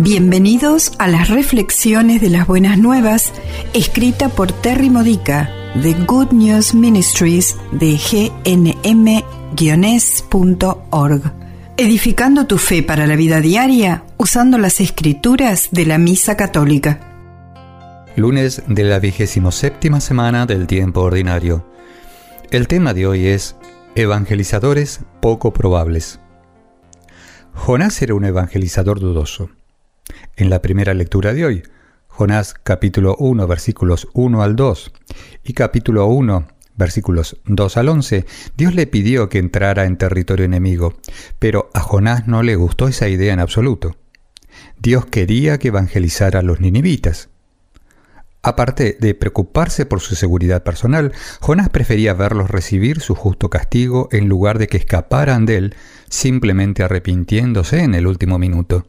Bienvenidos a las reflexiones de las buenas nuevas, escrita por Terry Modica de Good News Ministries de gnm-es.org. Edificando tu fe para la vida diaria usando las escrituras de la Misa Católica. Lunes de la vigésimo séptima semana del tiempo ordinario. El tema de hoy es Evangelizadores poco probables. Jonás era un evangelizador dudoso. En la primera lectura de hoy, Jonás capítulo 1 versículos 1 al 2 y capítulo 1 versículos 2 al 11, Dios le pidió que entrara en territorio enemigo, pero a Jonás no le gustó esa idea en absoluto. Dios quería que evangelizara a los ninivitas. Aparte de preocuparse por su seguridad personal, Jonás prefería verlos recibir su justo castigo en lugar de que escaparan de él simplemente arrepintiéndose en el último minuto.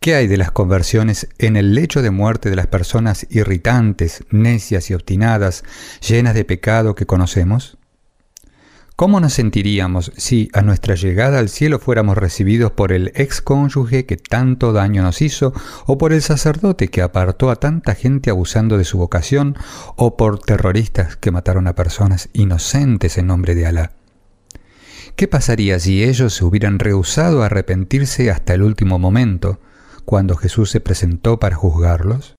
¿Qué hay de las conversiones en el lecho de muerte de las personas irritantes, necias y obstinadas, llenas de pecado que conocemos? ¿Cómo nos sentiríamos si a nuestra llegada al cielo fuéramos recibidos por el ex cónyuge que tanto daño nos hizo, o por el sacerdote que apartó a tanta gente abusando de su vocación, o por terroristas que mataron a personas inocentes en nombre de Alá? ¿Qué pasaría si ellos se hubieran rehusado a arrepentirse hasta el último momento, cuando Jesús se presentó para juzgarlos?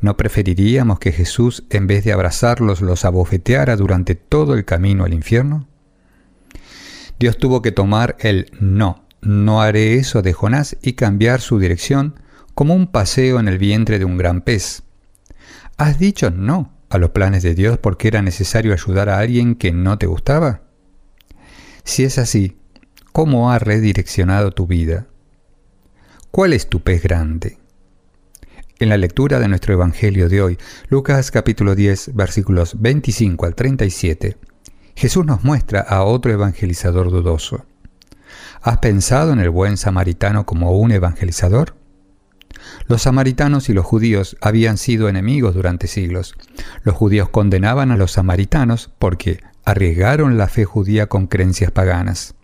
¿No preferiríamos que Jesús, en vez de abrazarlos, los abofeteara durante todo el camino al infierno? Dios tuvo que tomar el no, no haré eso de Jonás y cambiar su dirección como un paseo en el vientre de un gran pez. ¿Has dicho no a los planes de Dios porque era necesario ayudar a alguien que no te gustaba? Si es así, ¿cómo ha redireccionado tu vida? ¿Cuál es tu pez grande? En la lectura de nuestro Evangelio de hoy, Lucas capítulo 10, versículos 25 al 37, Jesús nos muestra a otro evangelizador dudoso. ¿Has pensado en el buen samaritano como un evangelizador? Los samaritanos y los judíos habían sido enemigos durante siglos. Los judíos condenaban a los samaritanos porque arriesgaron la fe judía con creencias paganas.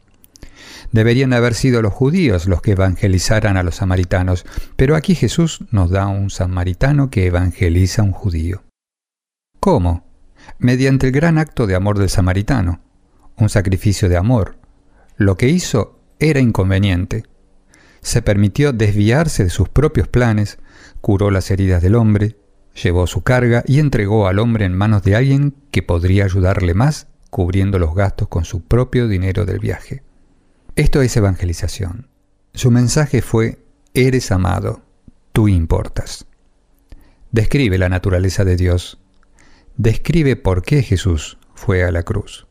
Deberían haber sido los judíos los que evangelizaran a los samaritanos, pero aquí Jesús nos da un samaritano que evangeliza a un judío. ¿Cómo? Mediante el gran acto de amor del samaritano, un sacrificio de amor. Lo que hizo era inconveniente. Se permitió desviarse de sus propios planes, curó las heridas del hombre, llevó su carga y entregó al hombre en manos de alguien que podría ayudarle más, cubriendo los gastos con su propio dinero del viaje. Esto es evangelización. Su mensaje fue, eres amado, tú importas. Describe la naturaleza de Dios. Describe por qué Jesús fue a la cruz.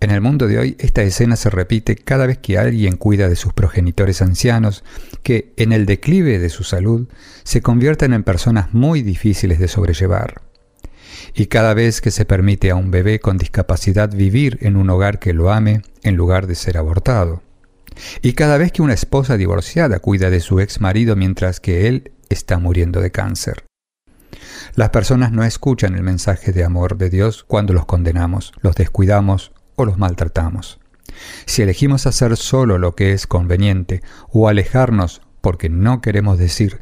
En el mundo de hoy esta escena se repite cada vez que alguien cuida de sus progenitores ancianos, que en el declive de su salud se convierten en personas muy difíciles de sobrellevar y cada vez que se permite a un bebé con discapacidad vivir en un hogar que lo ame en lugar de ser abortado. Y cada vez que una esposa divorciada cuida de su ex marido mientras que él está muriendo de cáncer. Las personas no escuchan el mensaje de amor de Dios cuando los condenamos, los descuidamos o los maltratamos. Si elegimos hacer solo lo que es conveniente o alejarnos porque no queremos decir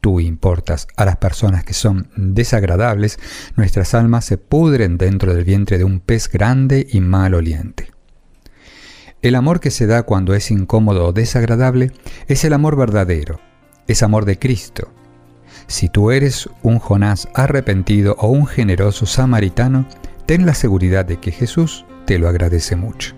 tú importas a las personas que son desagradables, nuestras almas se pudren dentro del vientre de un pez grande y maloliente. El amor que se da cuando es incómodo o desagradable es el amor verdadero, es amor de Cristo. Si tú eres un Jonás arrepentido o un generoso samaritano, ten la seguridad de que Jesús te lo agradece mucho.